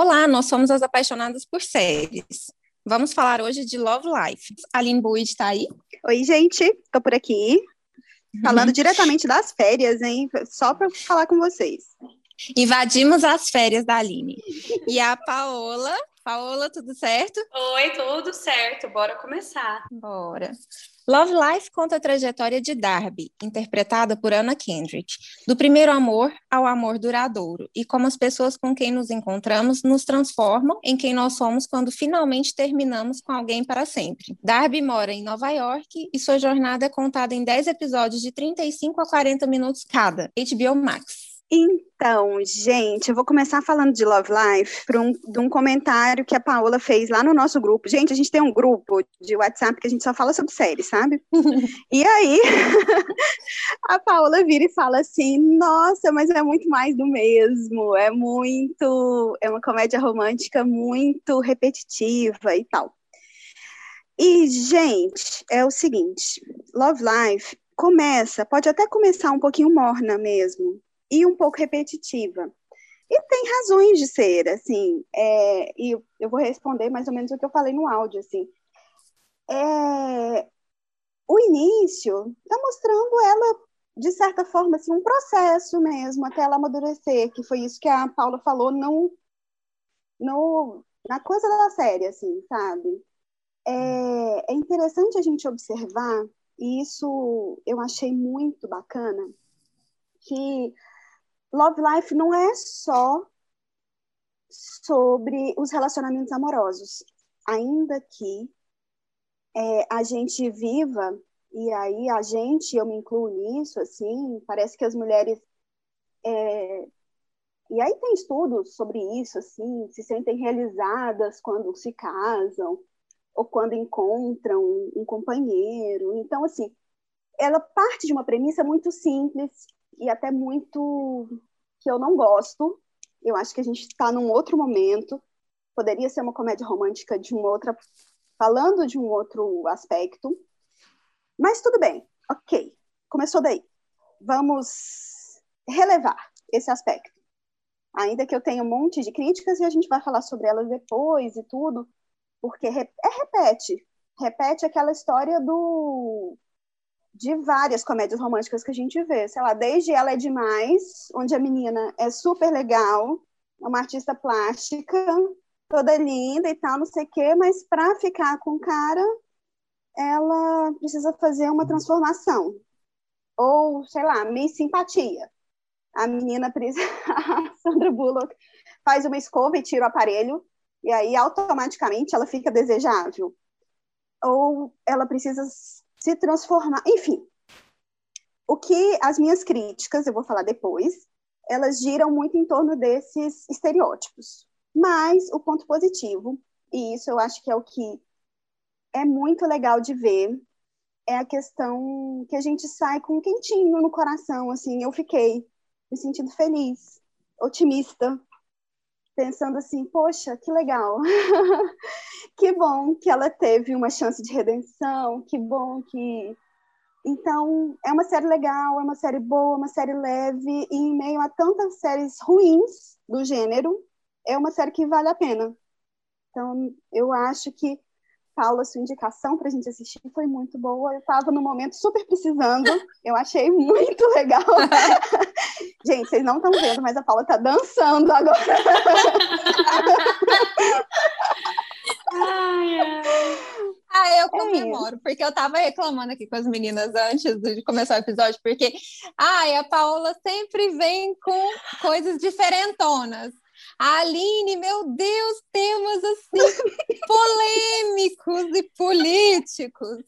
Olá, nós somos as apaixonadas por séries. Vamos falar hoje de Love Life. A Aline Buid está aí? Oi, gente, estou por aqui. Falando diretamente das férias, hein? Só para falar com vocês. Invadimos as férias da Aline. E a Paola. Paola, tudo certo? Oi, tudo certo. Bora começar. Bora. Love Life conta a trajetória de Darby, interpretada por Anna Kendrick, do primeiro amor ao amor duradouro, e como as pessoas com quem nos encontramos nos transformam em quem nós somos quando finalmente terminamos com alguém para sempre. Darby mora em Nova York e sua jornada é contada em 10 episódios de 35 a 40 minutos cada, HBO Max. Então, gente, eu vou começar falando de Love Life por um, de um comentário que a Paola fez lá no nosso grupo. Gente, a gente tem um grupo de WhatsApp que a gente só fala sobre séries, sabe? e aí, a Paola vira e fala assim: Nossa, mas é muito mais do mesmo, é muito. É uma comédia romântica muito repetitiva e tal. E, gente, é o seguinte: Love Life começa, pode até começar um pouquinho morna mesmo, e um pouco repetitiva. E tem razões de ser, assim, é, e eu vou responder mais ou menos o que eu falei no áudio, assim. É, o início está mostrando ela, de certa forma, assim, um processo mesmo, até ela amadurecer, que foi isso que a Paula falou no, no, na coisa da série, assim, sabe? É, é interessante a gente observar, e isso eu achei muito bacana, que Love Life não é só sobre os relacionamentos amorosos, ainda que é, a gente viva e aí a gente, eu me incluo nisso, assim, parece que as mulheres é, e aí tem estudos sobre isso, assim, se sentem realizadas quando se casam ou quando encontram um companheiro. Então, assim, ela parte de uma premissa muito simples e até muito que eu não gosto. Eu acho que a gente está num outro momento. Poderia ser uma comédia romântica de uma outra, falando de um outro aspecto. Mas tudo bem, ok. Começou daí. Vamos relevar esse aspecto. Ainda que eu tenha um monte de críticas e a gente vai falar sobre elas depois e tudo, porque é repete. Repete aquela história do de várias comédias românticas que a gente vê, sei lá, desde Ela é Demais, onde a menina é super legal, é uma artista plástica, toda linda e tal, não sei o quê, mas para ficar com o cara, ela precisa fazer uma transformação. Ou, sei lá, Miss Simpatia. A menina, a Sandra Bullock, faz uma escova e tira o aparelho, e aí automaticamente ela fica desejável. Ou ela precisa se transformar, enfim. O que as minhas críticas, eu vou falar depois, elas giram muito em torno desses estereótipos. Mas o ponto positivo, e isso eu acho que é o que é muito legal de ver, é a questão que a gente sai com um quentinho no coração, assim, eu fiquei me sentindo feliz, otimista, pensando assim, poxa, que legal. que bom que ela teve uma chance de redenção, que bom que então, é uma série legal, é uma série boa, uma série leve, e em meio a tantas séries ruins do gênero, é uma série que vale a pena. Então, eu acho que Paula, sua indicação para a gente assistir foi muito boa. Eu estava no momento super precisando. Eu achei muito legal. gente, vocês não estão vendo, mas a Paula está dançando agora. ai, ai. Ah, eu é comemoro, é porque eu tava reclamando aqui com as meninas antes de começar o episódio, porque ai, a Paula sempre vem com coisas diferentonas. Aline, meu Deus, temas assim polêmicos e políticos.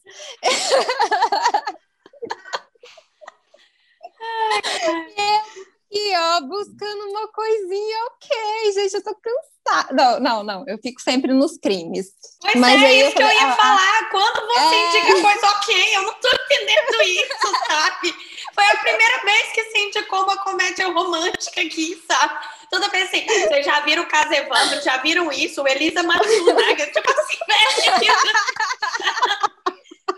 E ó, buscando uma coisinha, ok, gente, eu tô cansada. Não, não, não, eu fico sempre nos crimes. Pois Mas é, aí isso eu falei, que eu ia ah, falar. Quando você é... indica coisa ok, eu não tô entendendo isso, sabe? Foi a primeira vez que indicou uma comédia romântica aqui, sabe? Toda vez assim, vocês já viram o caso Evandro, já viram isso? O Elisa Matsunaga, tipo assim, velho.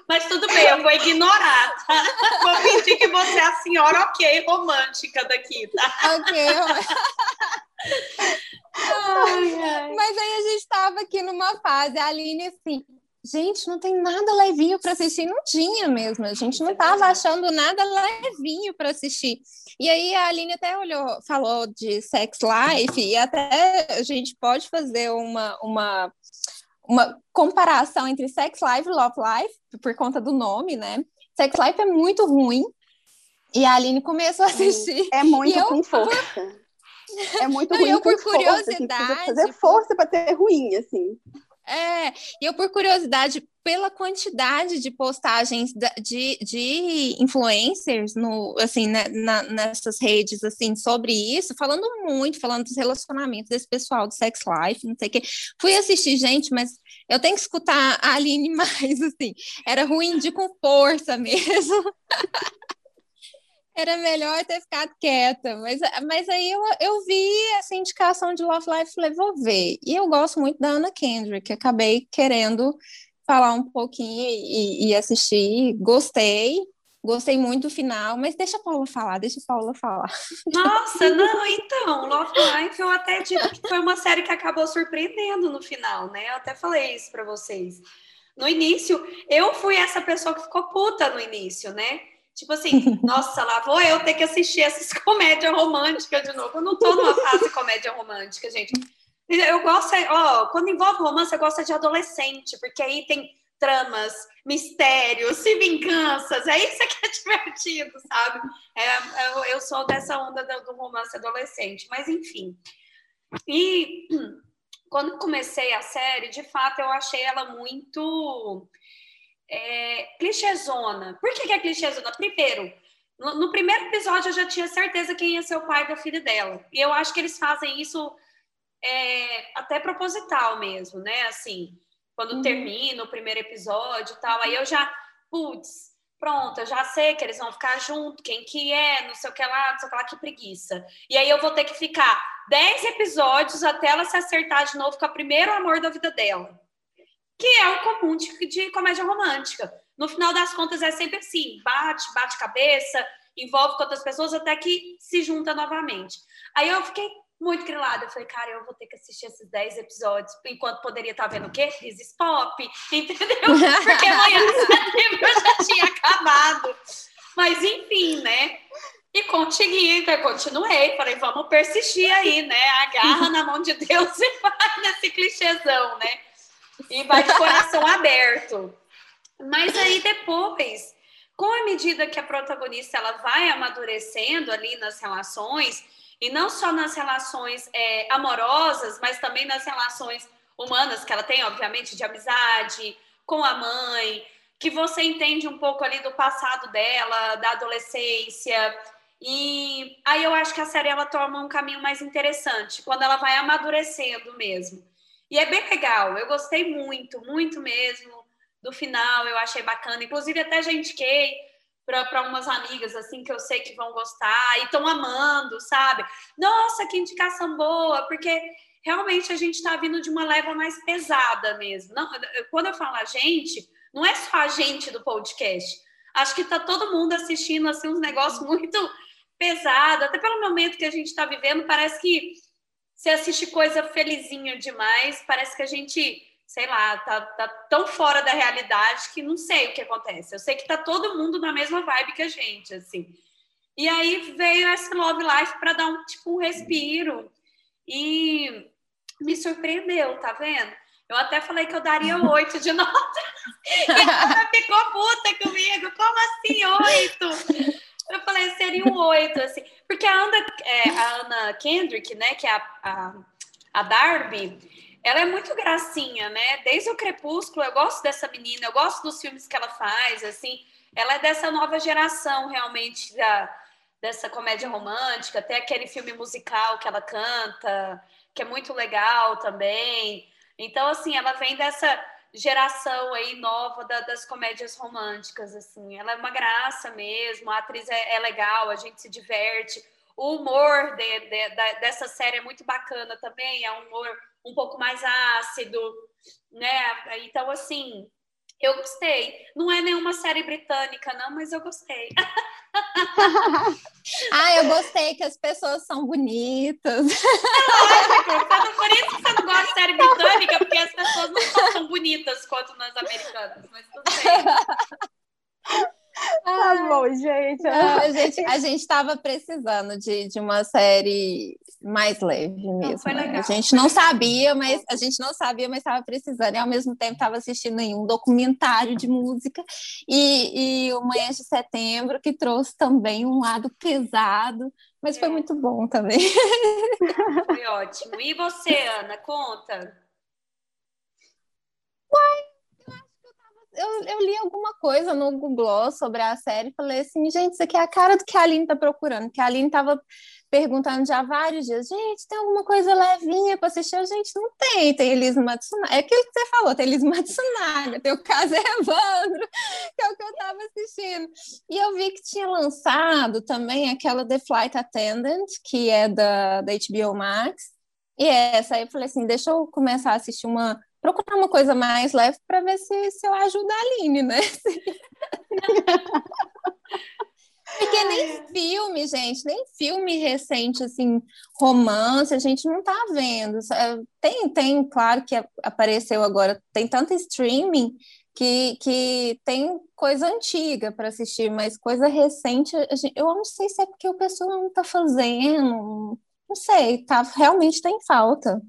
Mas tudo bem, eu vou ignorar, tá? Vou fingir que você é a senhora ok romântica daqui, tá? Ok. Ai, ai. Mas aí a gente estava aqui numa fase, a Aline assim, gente, não tem nada levinho para assistir, não tinha mesmo, a gente não estava achando nada levinho para assistir. E aí a Aline até olhou, falou de Sex Life, e até a gente pode fazer uma, uma, uma comparação entre Sex Life e Love Life, por conta do nome, né? Sex Life é muito ruim, e a Aline começou a assistir. É muito eu, com força. É muito ruim eu, por curiosidade. Força, assim, fazer força para ter ruim, assim. É, e eu, por curiosidade, pela quantidade de postagens de, de influencers no, assim, né, na, nessas redes assim, sobre isso, falando muito, falando dos relacionamentos desse pessoal do sex life, não sei o quê. Fui assistir, gente, mas eu tenho que escutar a Aline mais, assim, era ruim de com força mesmo. Era melhor ter ficado quieta, mas, mas aí eu, eu vi essa indicação de Love Life falei, vou ver. E eu gosto muito da Anna Kendrick, acabei querendo falar um pouquinho e, e assistir, gostei, gostei muito do final, mas deixa a Paula falar, deixa a Paula falar. Nossa, não, então, Love Life eu até digo que foi uma série que acabou surpreendendo no final, né? Eu até falei isso para vocês. No início, eu fui essa pessoa que ficou puta no início, né? Tipo assim, nossa, lá vou eu ter que assistir essas comédias românticas de novo. Eu não tô numa fase comédia romântica, gente. Eu gosto, ó, quando envolve romance, eu gosto de adolescente, porque aí tem tramas, mistérios e vinganças. É isso que é divertido, sabe? É, eu, eu sou dessa onda do romance adolescente, mas enfim. E quando comecei a série, de fato, eu achei ela muito é, clichêzona. Por que, que é clichêzona? Primeiro, no, no, primeiro episódio eu já tinha certeza quem ia ser o pai da filha dela. E eu acho que eles fazem isso é, até proposital mesmo, né? Assim, quando uhum. termina o primeiro episódio e tal, aí eu já, putz, pronto, eu já sei que eles vão ficar junto, quem que é, não sei o que lá, não sei o que lá, que preguiça. E aí eu vou ter que ficar dez episódios até ela se acertar de novo com o primeiro amor da vida dela que é o comum de, de comédia romântica. No final das contas, é sempre assim: bate, bate cabeça, envolve com outras pessoas até que se junta novamente. Aí eu fiquei muito grilada. Eu falei, cara, eu vou ter que assistir esses 10 episódios, enquanto poderia estar vendo o quê? Crisis Pop, entendeu? Porque amanhã setembro já tinha acabado. Mas enfim, né? E consegui, então continuei. Falei, vamos persistir aí, né? Agarra na mão de Deus e vai nesse clichêzão, né? e vai de coração aberto. Mas aí depois, com a medida que a protagonista ela vai amadurecendo ali nas relações, e não só nas relações é, amorosas, mas também nas relações humanas que ela tem, obviamente, de amizade, com a mãe, que você entende um pouco ali do passado dela, da adolescência. E aí eu acho que a série ela toma um caminho mais interessante, quando ela vai amadurecendo mesmo. E é bem legal, eu gostei muito, muito mesmo do final, eu achei bacana. Inclusive, até já indiquei para umas amigas assim que eu sei que vão gostar e estão amando, sabe? Nossa, que indicação boa, porque realmente a gente está vindo de uma leva mais pesada mesmo. Não, quando eu falo a gente, não é só a gente do podcast. Acho que está todo mundo assistindo assim uns negócios muito pesados, até pelo momento que a gente está vivendo, parece que você assiste coisa felizinha demais, parece que a gente, sei lá, tá, tá tão fora da realidade que não sei o que acontece. Eu sei que tá todo mundo na mesma vibe que a gente, assim. E aí veio essa Love Life para dar um tipo um respiro e me surpreendeu, tá vendo? Eu até falei que eu daria oito de nota. e ela ficou puta comigo. Como assim oito? Eu falei, seria um oito, assim. Porque a Ana, é, a Ana Kendrick, né, que é a, a, a Darby, ela é muito gracinha, né? Desde o Crepúsculo, eu gosto dessa menina, eu gosto dos filmes que ela faz, assim. Ela é dessa nova geração, realmente, da, dessa comédia romântica. Até aquele filme musical que ela canta, que é muito legal também. Então, assim, ela vem dessa geração aí nova da, das comédias românticas, assim. Ela é uma graça mesmo, a atriz é, é legal, a gente se diverte. O humor de, de, de, dessa série é muito bacana também, é um humor um pouco mais ácido, né? Então, assim, eu gostei. Não é nenhuma série britânica, não, mas eu gostei. Ah, eu gostei que as pessoas são bonitas. É lógico, por isso que você não gosta de série britânica, porque as pessoas não são tão bonitas quanto nas americanas, mas tudo bem. Tá bom, gente. Ah, a gente. A gente estava precisando de, de uma série mais leve mesmo. Né? A gente não sabia, mas a gente não sabia, mas estava precisando. E ao mesmo tempo estava assistindo em um documentário de música e, e o Manhã de Setembro, que trouxe também um lado pesado, mas foi é. muito bom também. Foi ótimo. E você, Ana, conta? Eu, eu li alguma coisa no Google sobre a série e falei assim, gente, isso aqui é a cara do que a Aline tá procurando, que a Aline tava perguntando já há vários dias, gente, tem alguma coisa levinha para assistir? A gente não tem, tem Elisa Matsunaga, é aquilo que você falou, tem Elisa Matsunaga, tem o caso Evandro, que é o que eu tava assistindo. E eu vi que tinha lançado também aquela The Flight Attendant, que é da, da HBO Max, e essa aí eu falei assim, deixa eu começar a assistir uma procurar uma coisa mais leve para ver se, se eu ajudo a Aline, né? Porque nem filme, gente, nem filme recente, assim, romance, a gente não tá vendo. Tem, tem, claro que apareceu agora, tem tanto streaming que, que tem coisa antiga para assistir, mas coisa recente, gente, eu não sei se é porque o pessoal não tá fazendo, não sei, tá, realmente tem falta.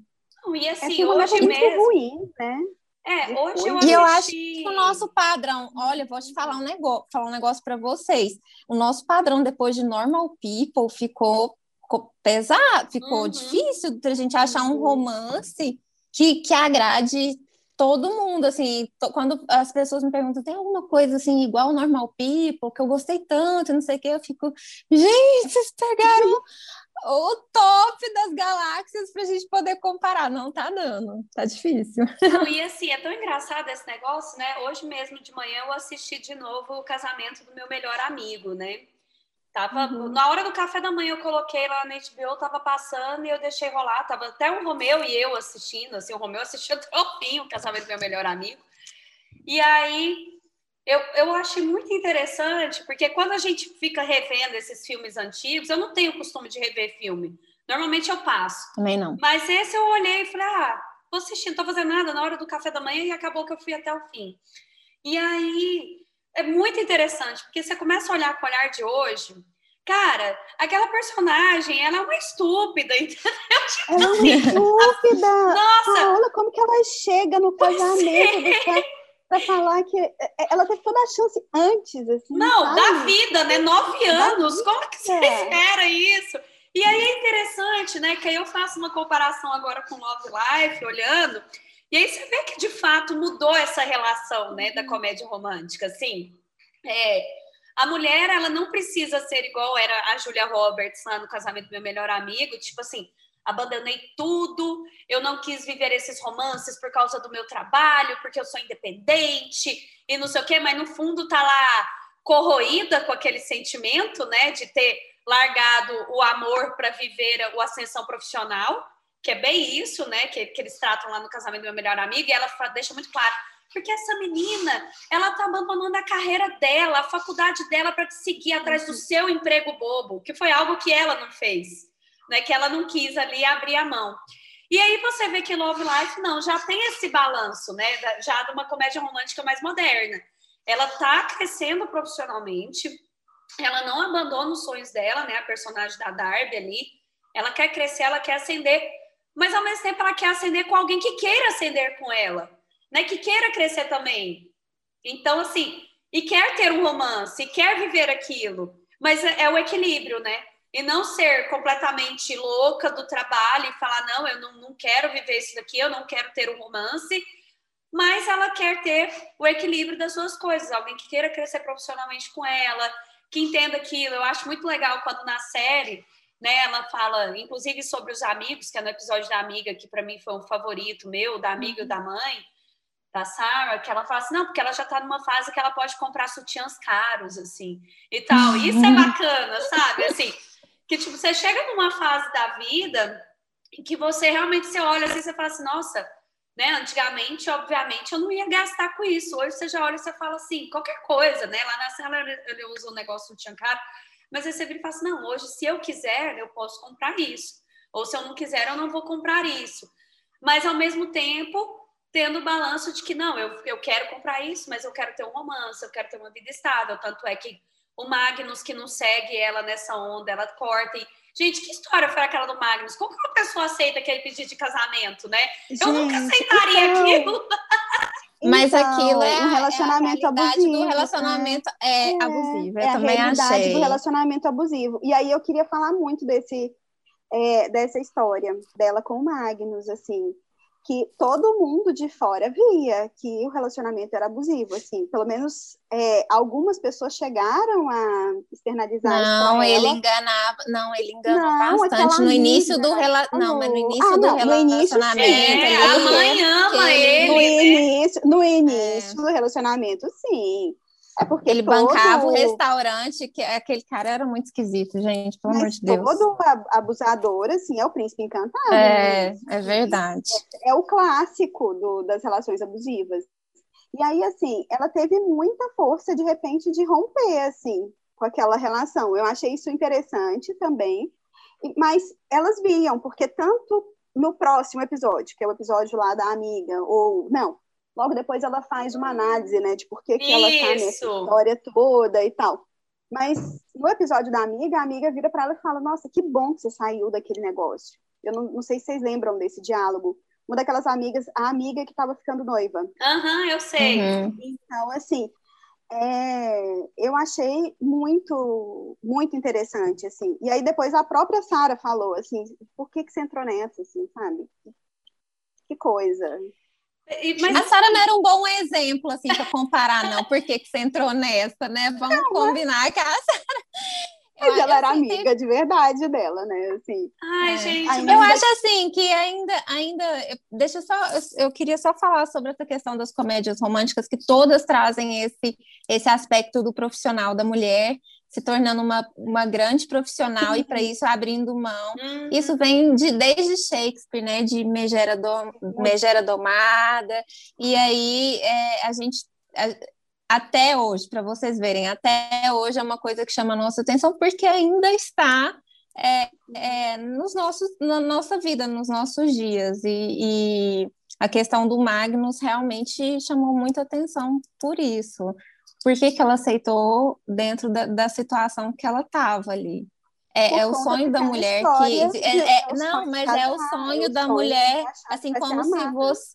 Não, e assim, é hoje é mesmo. ruim, né? É, hoje eu E eu acho que o nosso padrão, olha, vou te falar um negócio, falar um negócio para vocês. O nosso padrão depois de Normal People ficou, ficou pesado, ficou uhum. difícil da gente achar um uhum. romance que, que agrade todo mundo, assim, quando as pessoas me perguntam, tem alguma coisa assim igual Normal People, que eu gostei tanto, não sei o que, eu fico, gente, vocês pegaram o top das galáxias para a gente poder comparar. Não tá dando, tá difícil. Não, e assim, é tão engraçado esse negócio, né? Hoje mesmo de manhã eu assisti de novo o casamento do meu melhor amigo, né? Tava, uhum. Na hora do café da manhã eu coloquei lá na HBO, tava passando e eu deixei rolar. Tava até o Romeu e eu assistindo, assim, o Romeu assistiu até o fim o casamento do meu melhor amigo. E aí eu, eu achei muito interessante, porque quando a gente fica revendo esses filmes antigos, eu não tenho costume de rever filme. Normalmente eu passo. Também não. Mas esse eu olhei e falei, ah, vou assistir, não tô fazendo nada na hora do café da manhã e acabou que eu fui até o fim. E aí é muito interessante, porque você começa a olhar com o olhar de hoje, cara, aquela personagem, ela é uma estúpida, entendeu? Tipo ela é uma assim, estúpida! Nossa! olha como que ela chega no casamento. É para falar que é, é, ela teve toda a chance antes, assim. Não, sabe? da vida, né? Nove anos. Como é que você espera isso? E aí é interessante, né? Que aí eu faço uma comparação agora com Love Life, olhando, e aí você vê que de fato mudou essa relação, né, da uhum. comédia romântica, assim. É, a mulher, ela não precisa ser igual era a Julia Roberts lá no casamento do meu melhor amigo, tipo assim, abandonei tudo, eu não quis viver esses romances por causa do meu trabalho, porque eu sou independente e não sei o quê, mas no fundo tá lá corroída com aquele sentimento, né, de ter largado o amor para viver o ascensão profissional, que é bem isso, né, que, que eles tratam lá no casamento do meu melhor amigo, e ela deixa muito claro, porque essa menina, ela tá abandonando a carreira dela, a faculdade dela para seguir atrás do uhum. seu emprego bobo, que foi algo que ela não fez né? Que ela não quis ali abrir a mão. E aí você vê que Love Life não, já tem esse balanço, né? Já de uma comédia romântica mais moderna. Ela tá crescendo profissionalmente, ela não abandona os sonhos dela, né? A personagem da Darby ali, ela quer crescer, ela quer ascender, mas ao mesmo tempo ela quer ascender com alguém que queira ascender com ela, né? Que queira crescer também. Então, assim, e quer ter um romance, quer viver aquilo, mas é, é o equilíbrio, né? E não ser completamente louca do trabalho e falar, não, eu não, não quero viver isso daqui, eu não quero ter um romance, mas ela quer ter o equilíbrio das suas coisas, alguém que queira crescer profissionalmente com ela, que entenda aquilo. Eu acho muito legal quando na série, né, ela fala, inclusive sobre os amigos, que é no episódio da amiga, que para mim foi um favorito meu, da amiga e da mãe, da Sarah, que ela fala assim, não, porque ela já está numa fase que ela pode comprar sutiãs caros, assim, e tal. Isso é bacana, sabe? Assim, que tipo, você chega numa fase da vida em que você realmente você olha assim, você fala assim, nossa, né? Antigamente, obviamente, eu não ia gastar com isso. Hoje você já olha e você fala assim, qualquer coisa, né? Lá na sala ele usa um negócio do Tiancaro. Mas aí você vira e fala assim, não, hoje, se eu quiser, eu posso comprar isso. Ou se eu não quiser, eu não vou comprar isso. Mas, ao mesmo tempo, tendo o balanço de que, não, eu, eu quero comprar isso, mas eu quero ter um romance, eu quero ter uma vida estável. Tanto é que o Magnus, que não segue ela nessa onda, ela corta e Gente, que história foi aquela do Magnus? Como que uma pessoa aceita aquele pedido de casamento, né? Gente, eu nunca aceitaria então... aquilo. Mas então, aquilo é um relacionamento é abusivo. do relacionamento é, é abusivo. Eu é também a realidade achei. do relacionamento abusivo. E aí eu queria falar muito desse é, dessa história dela com o Magnus, assim que todo mundo de fora via que o relacionamento era abusivo, assim, pelo menos é, algumas pessoas chegaram a externalizar Não, ele ela. enganava, não, ele enganou não, bastante no início do relacionamento, não, mas no início ah, do não, relacionamento. É, a mãe ama ele, no né? início, no início é. do relacionamento, sim. É porque ele todo... bancava o restaurante, que aquele cara era muito esquisito, gente, pelo Mas amor de Deus. Todo abusador, assim, é o príncipe encantado. É, né? é verdade. É, é o clássico do, das relações abusivas. E aí, assim, ela teve muita força, de repente, de romper, assim, com aquela relação. Eu achei isso interessante também. Mas elas viam, porque tanto no próximo episódio, que é o episódio lá da amiga, ou, não, Logo depois ela faz uma análise, né, de por que, que ela tá nessa história toda e tal. Mas no episódio da amiga, a amiga vira para ela e fala: Nossa, que bom que você saiu daquele negócio. Eu não, não sei se vocês lembram desse diálogo. Uma daquelas amigas, a amiga que estava ficando noiva. Aham, uhum, eu sei. Uhum. Então, assim, é, eu achei muito, muito interessante, assim. E aí depois a própria Sara falou, assim, por que, que você entrou nessa, assim, sabe? Que coisa. Mas... A Sara não era um bom exemplo, assim, para comparar, não. Por que, que você entrou nessa, né? Vamos não, combinar que a Sara. Mas ela era assim, amiga de verdade dela, né? Assim, Ai, é. gente. Ainda... Eu acho assim que ainda, ainda. Deixa só. Eu queria só falar sobre essa questão das comédias românticas, que todas trazem esse, esse aspecto do profissional da mulher se tornando uma, uma grande profissional e para uhum. isso abrindo mão. Uhum. Isso vem de, desde Shakespeare, né, de Megera, do, Megera Domada, e aí é, a gente até hoje, para vocês verem, até hoje é uma coisa que chama a nossa atenção porque ainda está é, é, nos nossos, na nossa vida, nos nossos dias e, e a questão do Magnus realmente chamou muita atenção por isso por que, que ela aceitou dentro da, da situação que ela estava ali. É, é o sonho da mulher que. É, é, não, mas é o sonho da mulher, assim como se você.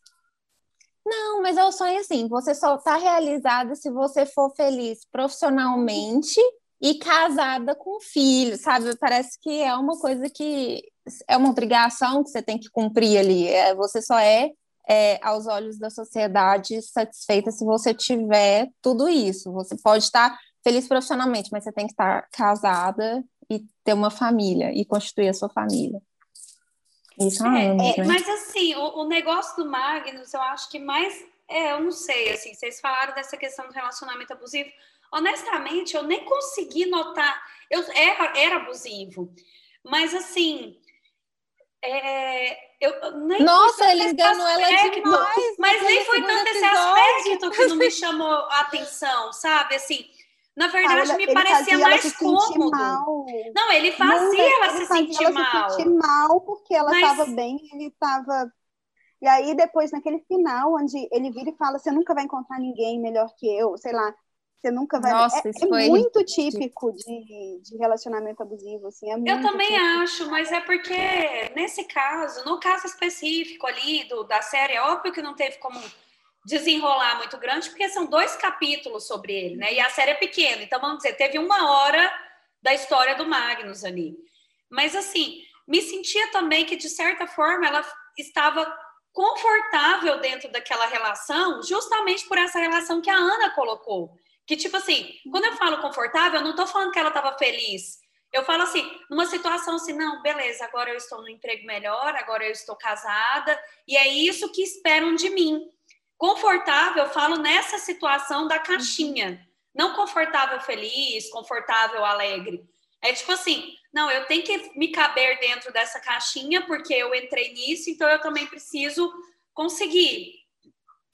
Não, mas é o sonho assim, você só está realizada se você for feliz profissionalmente e casada com filho, sabe? Parece que é uma coisa que é uma obrigação que você tem que cumprir ali. É, você só é é, aos olhos da sociedade, satisfeita se você tiver tudo isso. Você pode estar feliz profissionalmente, mas você tem que estar casada e ter uma família e constituir a sua família. Isso é, anos, é, né? Mas assim, o, o, negócio do Magnus, eu acho que mais. É, eu não sei, assim, vocês falaram dessa questão do relacionamento abusivo. Honestamente, eu nem consegui notar. Eu era, era abusivo. Mas assim, é, eu, nem Nossa, ele enganou ela demais. Mas nem foi tanto esse aspecto que não me chamou a atenção, sabe? Assim, na verdade, me parecia mais cômodo. Não, ele fazia não, ela ele se fazia sentir ela mal. Se sentir mal porque ela estava mas... bem, ele estava. E aí, depois, naquele final, onde ele vira e fala: Você nunca vai encontrar ninguém melhor que eu, sei lá. Você nunca vai. Nossa, é, é muito típico de, de relacionamento abusivo, assim. É eu também típico. acho, mas é porque nesse caso, no caso específico ali do, da série, é óbvio que não teve como desenrolar muito grande, porque são dois capítulos sobre ele, né? E a série é pequena, então vamos dizer, teve uma hora da história do Magnus ali. Mas assim, me sentia também que de certa forma ela estava confortável dentro daquela relação, justamente por essa relação que a Ana colocou que, tipo assim, quando eu falo confortável, eu não tô falando que ela tava feliz. Eu falo assim, numa situação assim, não, beleza, agora eu estou no emprego melhor, agora eu estou casada, e é isso que esperam de mim. Confortável, eu falo nessa situação da caixinha. Não confortável feliz, confortável alegre. É tipo assim, não, eu tenho que me caber dentro dessa caixinha porque eu entrei nisso, então eu também preciso conseguir.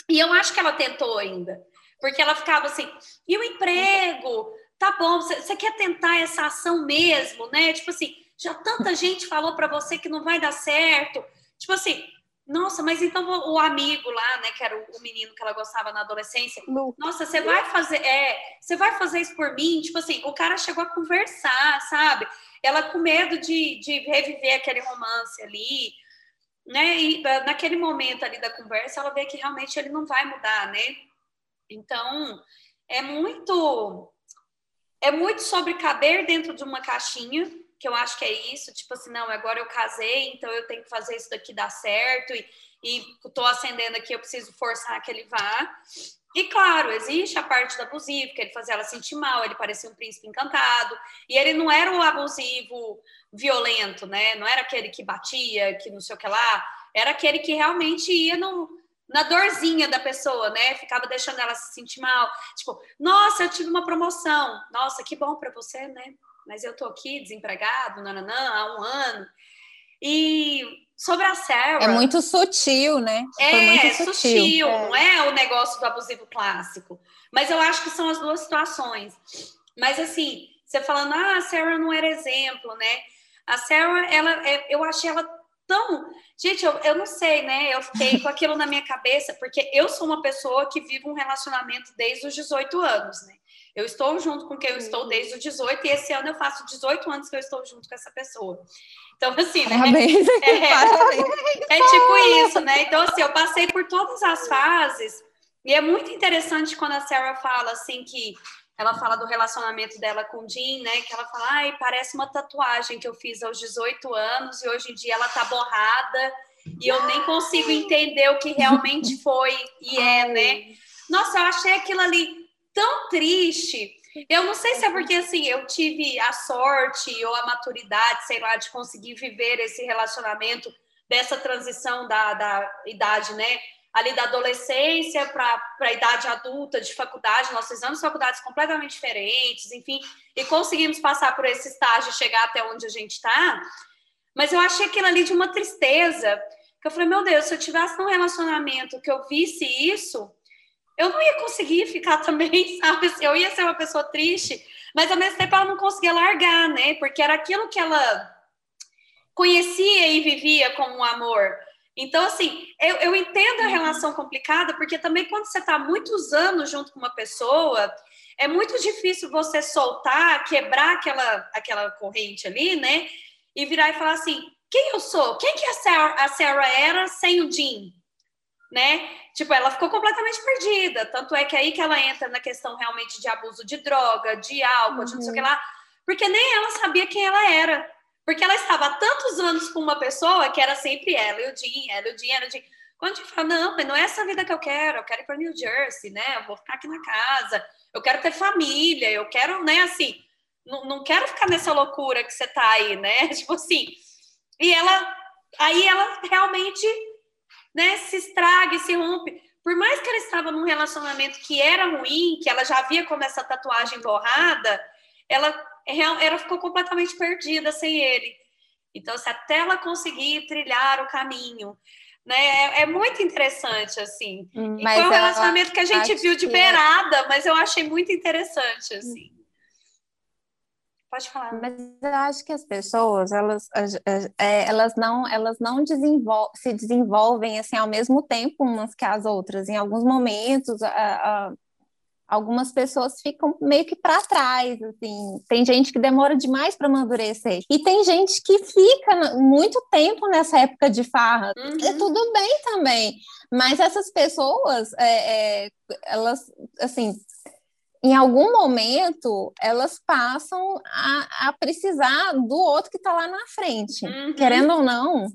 E eu acho que ela tentou ainda. Porque ela ficava assim, e o emprego? tá bom, você quer tentar essa ação mesmo, né? Tipo assim, já tanta gente falou para você que não vai dar certo. Tipo assim, nossa, mas então o amigo lá, né, que era o menino que ela gostava na adolescência, nossa, você vai fazer, é, você vai fazer isso por mim? Tipo assim, o cara chegou a conversar, sabe? Ela com medo de, de reviver aquele romance ali, né? E naquele momento ali da conversa, ela vê que realmente ele não vai mudar, né? Então, é muito é muito sobre caber dentro de uma caixinha, que eu acho que é isso, tipo assim, não, agora eu casei, então eu tenho que fazer isso daqui dar certo, e, e tô acendendo aqui, eu preciso forçar que ele vá. E claro, existe a parte do abusivo, que ele fazia ela sentir mal, ele parecia um príncipe encantado, e ele não era o abusivo violento, né? Não era aquele que batia, que não sei o que lá, era aquele que realmente ia no, na dorzinha da pessoa, né? Ficava deixando ela se sentir mal. Tipo, nossa, eu tive uma promoção. Nossa, que bom para você, né? Mas eu tô aqui desempregado, nananã, há um ano. E sobre a Sarah. É muito sutil, né? É, Foi muito sutil. sutil é. não é o negócio do abusivo clássico. Mas eu acho que são as duas situações. Mas assim, você falando, ah, a Sarah não era exemplo, né? A Sarah, ela, é, eu achei ela tão. Gente, eu, eu não sei, né? Eu fiquei com aquilo na minha cabeça, porque eu sou uma pessoa que vive um relacionamento desde os 18 anos, né? Eu estou junto com quem eu estou desde os 18, e esse ano eu faço 18 anos que eu estou junto com essa pessoa. Então, assim, né? Parabéns. É, Parabéns. é tipo isso, né? Então, assim, eu passei por todas as fases, e é muito interessante quando a Sarah fala assim que ela fala do relacionamento dela com o Jim, né? Que ela fala, ai, parece uma tatuagem que eu fiz aos 18 anos e hoje em dia ela tá borrada e eu nem consigo entender o que realmente foi e é, né? Nossa, eu achei aquilo ali tão triste. Eu não sei se é porque assim eu tive a sorte ou a maturidade, sei lá, de conseguir viver esse relacionamento dessa transição da, da idade, né? Ali da adolescência para a idade adulta, de faculdade, nós fizemos faculdades completamente diferentes, enfim, e conseguimos passar por esse estágio e chegar até onde a gente está. Mas eu achei aquilo ali de uma tristeza, que eu falei, meu Deus, se eu tivesse num relacionamento que eu visse isso, eu não ia conseguir ficar também, sabe? Eu ia ser uma pessoa triste, mas ao mesmo tempo ela não conseguia largar, né? Porque era aquilo que ela conhecia e vivia como um amor. Então, assim, eu, eu entendo a uhum. relação complicada, porque também quando você está muitos anos junto com uma pessoa, é muito difícil você soltar, quebrar aquela, aquela corrente ali, né? E virar e falar assim: quem eu sou? Quem que a Sarah, a Sarah era sem o Jim? Né? Tipo, ela ficou completamente perdida. Tanto é que aí que ela entra na questão realmente de abuso de droga, de álcool, uhum. de não sei o que uhum. lá, porque nem ela sabia quem ela era. Porque ela estava há tantos anos com uma pessoa que era sempre ela e o Jim, ela o Jim, ela o Jim. Quando a gente fala, não, mas não é essa vida que eu quero, eu quero ir para New Jersey, né? Eu vou ficar aqui na casa, eu quero ter família, eu quero, né, assim, não, não quero ficar nessa loucura que você tá aí, né? Tipo assim. E ela, aí ela realmente, né, se estraga e se rompe. Por mais que ela estava num relacionamento que era ruim, que ela já via como essa tatuagem borrada, ela ela ficou completamente perdida sem ele. Então, se até ela conseguir trilhar o caminho, né? É, é muito interessante, assim. Hum, foi um relacionamento que a gente viu de beirada, mas eu achei muito interessante, assim. Pode falar. Mas eu acho que as pessoas, elas, é, elas não, elas não desenvol se desenvolvem assim ao mesmo tempo umas que as outras. Em alguns momentos, a, a, algumas pessoas ficam meio que para trás, assim. Tem gente que demora demais para amadurecer. E tem gente que fica muito tempo nessa época de farra. Uhum. É tudo bem também. Mas essas pessoas, é, é, elas, assim, em algum momento, elas passam a, a precisar do outro que está lá na frente. Uhum. Querendo ou não,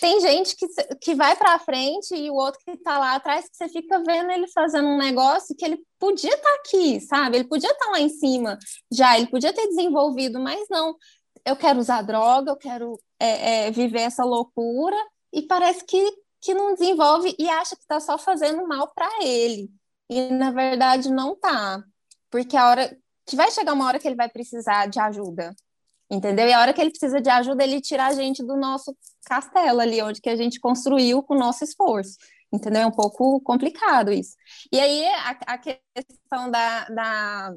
tem gente que, que vai para frente e o outro que está lá atrás, que você fica vendo ele fazendo um negócio que ele podia estar tá aqui, sabe? Ele podia estar tá lá em cima já, ele podia ter desenvolvido, mas não. Eu quero usar droga, eu quero é, é, viver essa loucura, e parece que, que não desenvolve e acha que está só fazendo mal para ele. E na verdade não tá. Porque a hora que vai chegar uma hora que ele vai precisar de ajuda entendeu? E a hora que ele precisa de ajuda, ele tira a gente do nosso castelo ali, onde que a gente construiu com o nosso esforço, entendeu? É um pouco complicado isso. E aí, a, a questão da, da,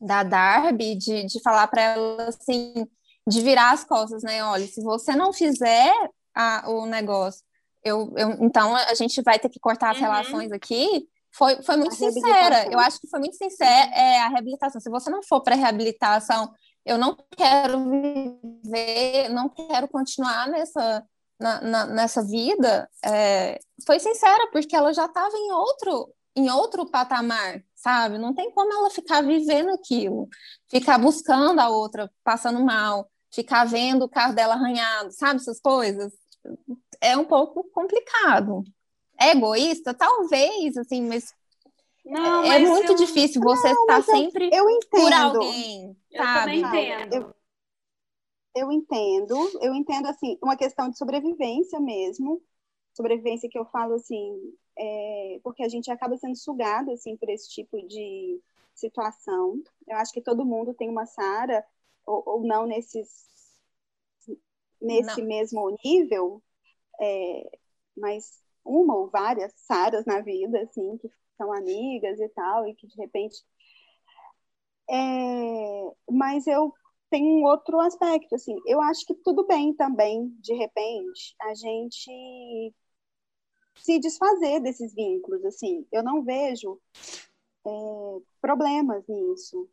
da Darby de, de falar para ela assim, de virar as costas, né? Olha, se você não fizer a, o negócio, eu, eu, então a gente vai ter que cortar as uhum. relações aqui. Foi, foi muito sincera. Eu acho que foi muito sincera é, a reabilitação. Se você não for para reabilitação, eu não quero viver, não quero continuar nessa, na, na, nessa vida. É, foi sincera, porque ela já estava em outro, em outro patamar, sabe? Não tem como ela ficar vivendo aquilo, ficar buscando a outra, passando mal, ficar vendo o carro dela arranhado, sabe? Essas coisas. É um pouco complicado. É egoísta? Talvez, assim, mas não, é, muito eu... difícil você não, estar sempre eu entendo. por alguém, sabe? Eu também entendo. Eu, eu entendo, eu entendo, assim, uma questão de sobrevivência mesmo, sobrevivência que eu falo, assim, é, porque a gente acaba sendo sugado, assim, por esse tipo de situação. Eu acho que todo mundo tem uma Sara, ou, ou não nesses, nesse não. mesmo nível, é, mas uma ou várias Saras na vida, assim, que são amigas e tal, e que de repente. É... Mas eu tenho um outro aspecto, assim, eu acho que tudo bem também, de repente, a gente se desfazer desses vínculos, assim, eu não vejo é, problemas nisso.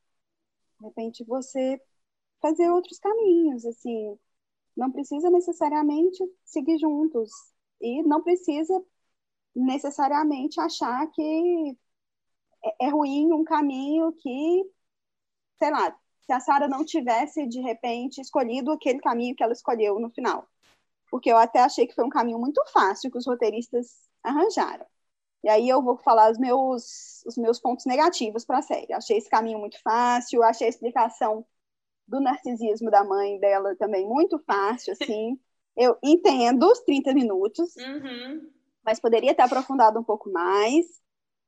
De repente, você fazer outros caminhos, assim, não precisa necessariamente seguir juntos e não precisa necessariamente achar que é, é ruim um caminho que, sei lá, se a Sara não tivesse de repente escolhido aquele caminho que ela escolheu no final. Porque eu até achei que foi um caminho muito fácil que os roteiristas arranjaram. E aí eu vou falar os meus, os meus pontos negativos para a série. Achei esse caminho muito fácil, achei a explicação do narcisismo da mãe dela também muito fácil, assim. Eu entendo os 30 minutos, uhum mas poderia ter aprofundado um pouco mais.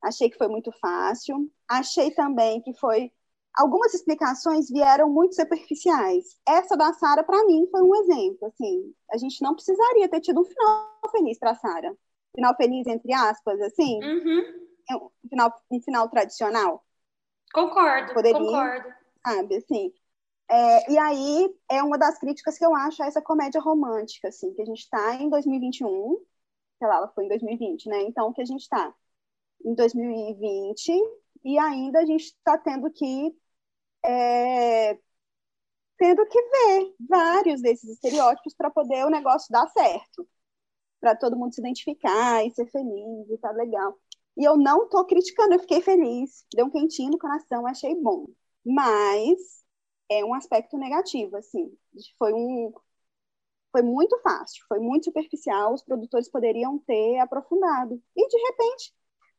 Achei que foi muito fácil. Achei também que foi algumas explicações vieram muito superficiais. Essa da Sara para mim foi um exemplo, assim, a gente não precisaria ter tido um final feliz para Sara. Final feliz entre aspas, assim. Uhum. É um final um final tradicional. Concordo, Poderia, concordo. Sabe, assim. É, e aí é uma das críticas que eu acho a essa comédia romântica, assim, que a gente está em 2021 sei lá, ela foi em 2020, né? Então, que a gente está em 2020 e ainda a gente está tendo que é, tendo que ver vários desses estereótipos para poder o negócio dar certo, para todo mundo se identificar e ser feliz e tá legal. E eu não estou criticando, eu fiquei feliz, deu um quentinho no coração, achei bom. Mas é um aspecto negativo, assim. Foi um, foi muito fácil, foi muito superficial, os produtores poderiam ter aprofundado. E, de repente,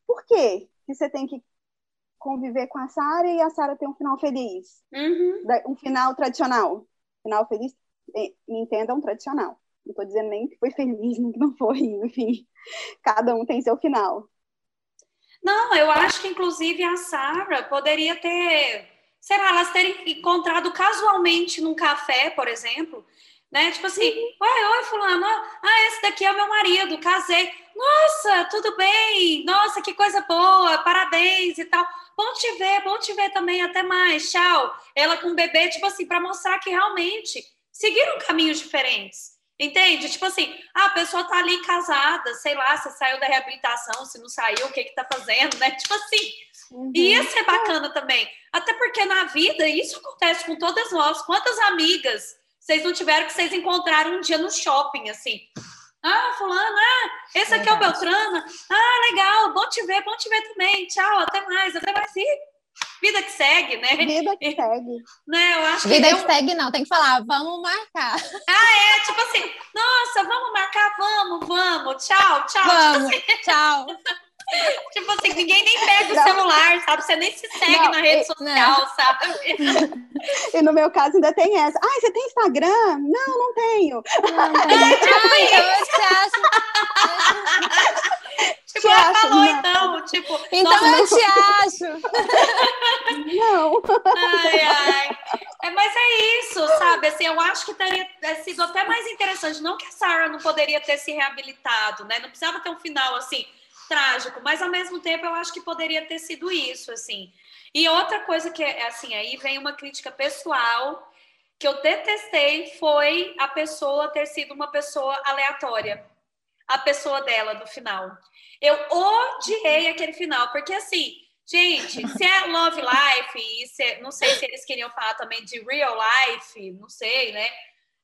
por quê que você tem que conviver com a Sara e a Sara ter um final feliz? Uhum. Um final tradicional. Final feliz, me entendam, tradicional. Não estou dizendo nem que foi feliz, nem que não foi, enfim. Cada um tem seu final. Não, eu acho que, inclusive, a Sara poderia ter, sei lá, elas terem encontrado casualmente num café, por exemplo, né? Tipo assim, uhum. oi, oi, fulano, ah, esse daqui é o meu marido, casei. Nossa, tudo bem? Nossa, que coisa boa, parabéns e tal. Bom te ver, bom te ver também, até mais, tchau. Ela com o bebê, tipo assim, para mostrar que realmente seguiram caminhos diferentes. Entende? Tipo assim, ah, a pessoa tá ali casada, sei lá, se saiu da reabilitação, se não saiu, o que que tá fazendo, né? Tipo assim, uhum. ia ser bacana também. Até porque na vida isso acontece com todas nós. Quantas amigas vocês não tiveram que vocês encontraram um dia no shopping, assim. Ah, fulano, ah, esse aqui é o Beltrano. Ah, legal, bom te ver, bom te ver também. Tchau, até mais, até mais. E vida que segue, né? Vida que segue. Né, eu acho vida que, que segue, não, tem que falar, vamos marcar. Ah, é, tipo assim, nossa, vamos marcar, vamos, vamos, tchau, tchau. Vamos, tipo assim. tchau. tipo assim, ninguém nem pega não. o celular, sabe? Você nem se segue não, na rede social, não. sabe? E no meu caso ainda tem essa. Ah, você tem Instagram? Não, não tenho. Não, não. Ai, tipo Ai, você acha? Tipo, te ela falou, então, tipo... Então nossa, eu te acho. Não. Ai, ai. É, mas é isso, sabe? Assim, eu acho que teria sido até mais interessante. Não que a Sarah não poderia ter se reabilitado, né? Não precisava ter um final, assim, trágico, mas ao mesmo tempo eu acho que poderia ter sido isso, assim. E outra coisa que é assim, aí vem uma crítica pessoal que eu detestei foi a pessoa ter sido uma pessoa aleatória. A pessoa dela no final. Eu odiei aquele final, porque assim, gente, se é Love Life, e se, é, não sei se eles queriam falar também de real life, não sei, né?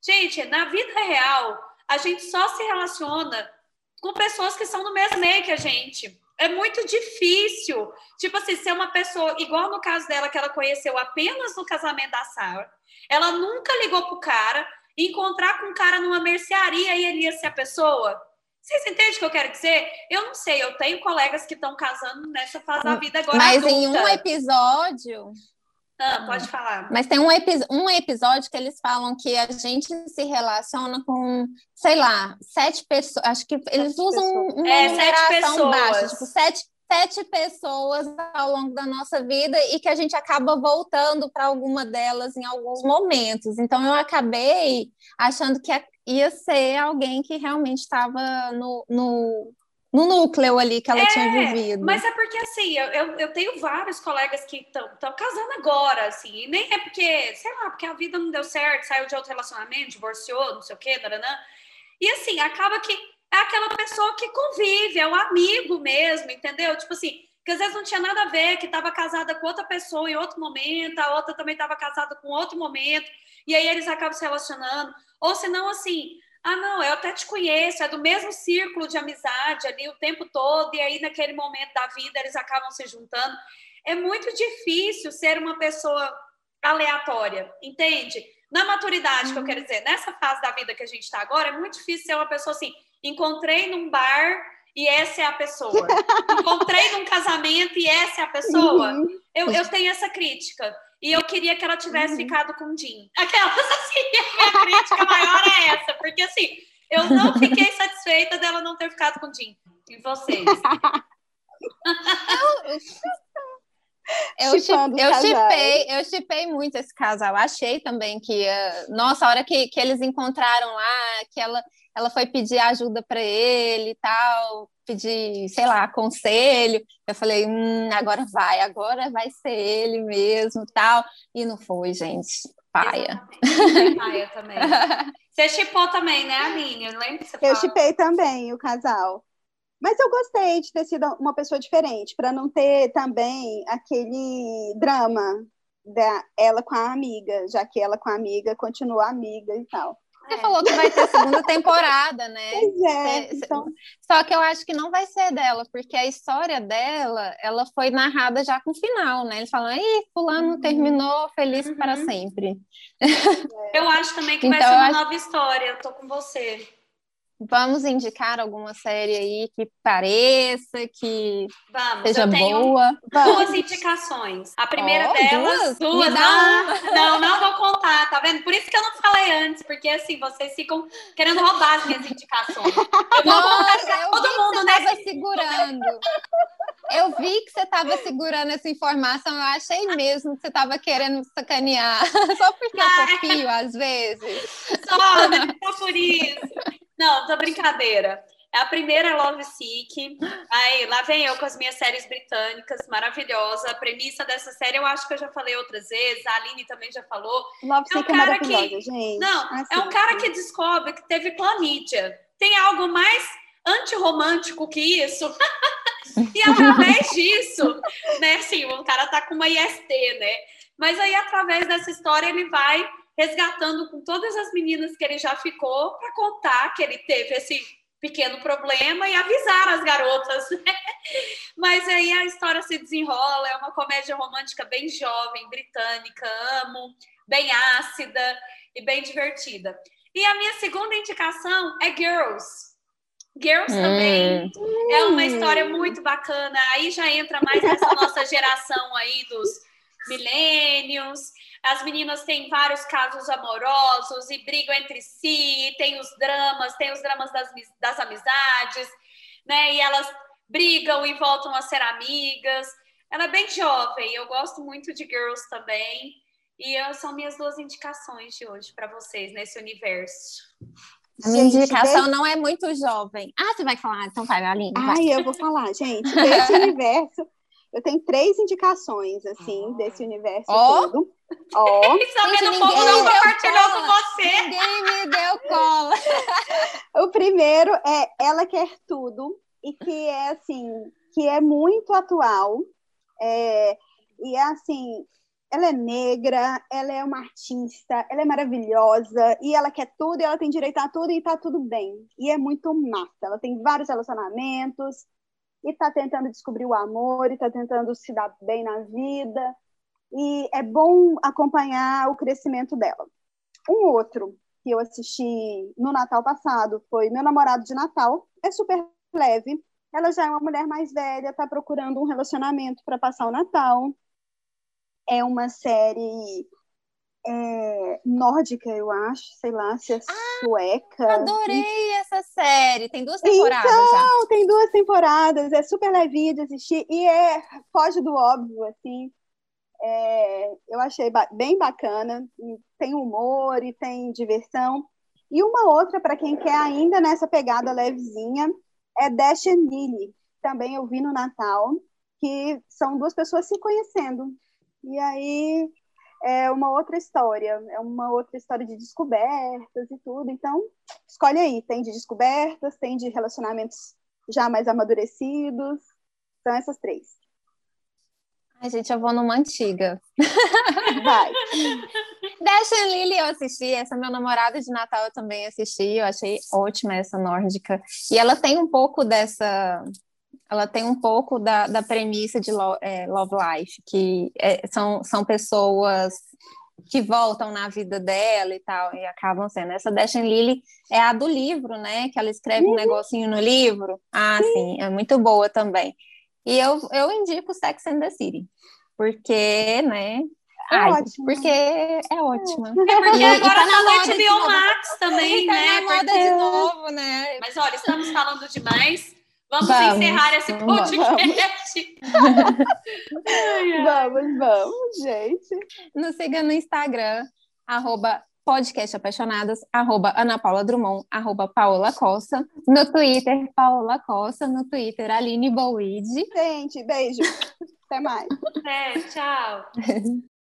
Gente, na vida real, a gente só se relaciona com pessoas que são do mesmo meio que a gente. É muito difícil, tipo assim, ser uma pessoa, igual no caso dela, que ela conheceu apenas no casamento da Sarah, ela nunca ligou pro cara, encontrar com um cara numa mercearia e ele ia ser a pessoa. Vocês entendem o que eu quero dizer? Eu não sei, eu tenho colegas que estão casando nessa fase da vida agora. Mas adulta. em um episódio. Ah, pode falar. Mas tem um, um episódio que eles falam que a gente se relaciona com, sei lá, sete pessoas. Acho que eles usam pessoas. uma é, numeração baixa, tipo, sete, sete pessoas ao longo da nossa vida e que a gente acaba voltando para alguma delas em alguns momentos. Então eu acabei achando que ia ser alguém que realmente estava no, no, no, núcleo ali que ela é, tinha vivido. Mas é porque assim, eu, eu, tenho vários colegas que estão casando agora, assim, e nem é porque, sei lá, porque a vida não deu certo, saiu de outro relacionamento, divorciou, não sei o quê, naranã. E assim, acaba que é aquela pessoa que convive, é um amigo mesmo, entendeu? Tipo assim, que às vezes não tinha nada a ver, que estava casada com outra pessoa em outro momento, a outra também estava casada com outro momento, e aí eles acabam se relacionando. Ou se não, assim, ah, não, eu até te conheço, é do mesmo círculo de amizade ali o tempo todo, e aí naquele momento da vida eles acabam se juntando. É muito difícil ser uma pessoa aleatória, entende? Na maturidade, que eu quero dizer, nessa fase da vida que a gente está agora, é muito difícil ser uma pessoa assim, encontrei num bar e essa é a pessoa. Encontrei num casamento e essa é a pessoa. Uhum. Eu, eu tenho essa crítica. E eu queria que ela tivesse uhum. ficado com o Jim. Aquelas assim, a minha crítica maior é essa. Porque assim, eu não fiquei satisfeita dela não ter ficado com o Jim. E vocês? Eu, eu chipei, eu chipei muito esse casal. Achei também que, uh, nossa, a hora que, que eles encontraram lá, que ela, ela foi pedir ajuda para ele e tal, pedir, sei lá, conselho. Eu falei, hum, agora vai, agora vai ser ele mesmo, tal. E não foi, gente. Paia. Paia também. Você chipou também, né, Aline? Eu lembro que você Eu chipei também o casal. Mas eu gostei de ter sido uma pessoa diferente, para não ter também aquele drama da ela com a amiga, já que ela com a amiga continua amiga e tal. Você é. falou que vai ter segunda temporada, né? Pois é. Então... Só que eu acho que não vai ser dela, porque a história dela, ela foi narrada já com final, né? Eles falam, aí, fulano uhum. terminou feliz uhum. para sempre. Eu acho também que então, vai ser uma acho... nova história, eu tô com você. Vamos indicar alguma série aí que pareça, que Vamos, seja boa. Duas indicações. A primeira oh, delas, duas, duas não, não, não vou contar, tá vendo? Por isso que eu não falei antes, porque assim, vocês ficam querendo roubar as minhas indicações. Eu vou Nossa, eu todo vi mundo, né? segurando. Eu vi que você estava segurando essa informação, eu achei mesmo que você estava querendo sacanear. Só porque eu confio às vezes. Só, né? Só por isso. Não, tô brincadeira. É a primeira é Love Sick. Aí, lá vem eu com as minhas séries britânicas, maravilhosa. A premissa dessa série eu acho que eu já falei outras vezes, a Aline também já falou. Love é um Sick é cara é que gente. Não, assim, é um cara que descobre que teve clamídia. Tem algo mais antirromântico que isso? e através disso, né, assim, o cara tá com uma IST, né? Mas aí através dessa história ele vai resgatando com todas as meninas que ele já ficou para contar que ele teve esse pequeno problema e avisar as garotas. Né? Mas aí a história se desenrola, é uma comédia romântica bem jovem, britânica, amo, bem ácida e bem divertida. E a minha segunda indicação é Girls. Girls hum. também é uma história muito bacana. Aí já entra mais essa nossa geração aí dos milênios as meninas têm vários casos amorosos e brigam entre si, tem os dramas, tem os dramas das, das amizades, né? E elas brigam e voltam a ser amigas. Ela é bem jovem, eu gosto muito de Girls também. E eu, são minhas duas indicações de hoje para vocês nesse universo. A minha gente, indicação desse... não é muito jovem. Ah, você vai falar? Então vai, Aline. Ai, eu vou falar, gente. Desse universo, Eu tenho três indicações, assim, oh. desse universo oh. todo. Ó. Oh. Sabendo o povo não compartilhou com você. Ninguém me deu cola. o primeiro é Ela Quer Tudo, e que é, assim, que é muito atual. É, e é, assim, ela é negra, ela é uma artista, ela é maravilhosa, e ela quer tudo, e ela tem direito a tudo, e tá tudo bem. E é muito massa. Ela tem vários relacionamentos, e tá tentando descobrir o amor, e tá tentando se dar bem na vida. E é bom acompanhar o crescimento dela. Um outro que eu assisti no Natal passado foi Meu Namorado de Natal. É super leve. Ela já é uma mulher mais velha, tá procurando um relacionamento para passar o Natal é uma série é, nórdica, eu acho, sei lá, se é ah, sueca. Adorei essa série. Tem duas temporadas. Então, já. tem duas temporadas. É super levinha de assistir e é foge do óbvio, assim. É, eu achei ba bem bacana. Tem humor e tem diversão. E uma outra para quem quer ainda nessa pegada levezinha é Dash and Lily. Também eu vi no Natal, que são duas pessoas se conhecendo e aí é uma outra história, é uma outra história de descobertas e tudo. Então, escolhe aí, tem de descobertas, tem de relacionamentos já mais amadurecidos. São essas três. Ai, gente, eu vou numa antiga. Vai. Dash Lily eu assisti, essa meu namorado de Natal eu também assisti, eu achei ótima essa nórdica. E ela tem um pouco dessa ela tem um pouco da, da premissa de Lo, é, Love Life, que é, são, são pessoas que voltam na vida dela e tal, e acabam sendo. Essa Dash Lily é a do livro, né? Que ela escreve uhum. um negocinho no livro. Ah, sim, é muito boa também. E eu, eu indico Sex and the City, porque, né? É Ai, ótimo. Porque é ótima. É porque e, agora e tá na moda HBO Max também, tá né? na moda porque... de novo, né? Mas olha, estamos falando demais. Vamos, vamos encerrar esse podcast. Vamos. vamos, gente. Nos siga no Instagram, arroba podcast apaixonadas, arroba Ana Paula Drummond, arroba Paola Costa, no Twitter, Paola Costa, no Twitter, Aline Bowide. Gente, beijo. Até mais. É, tchau.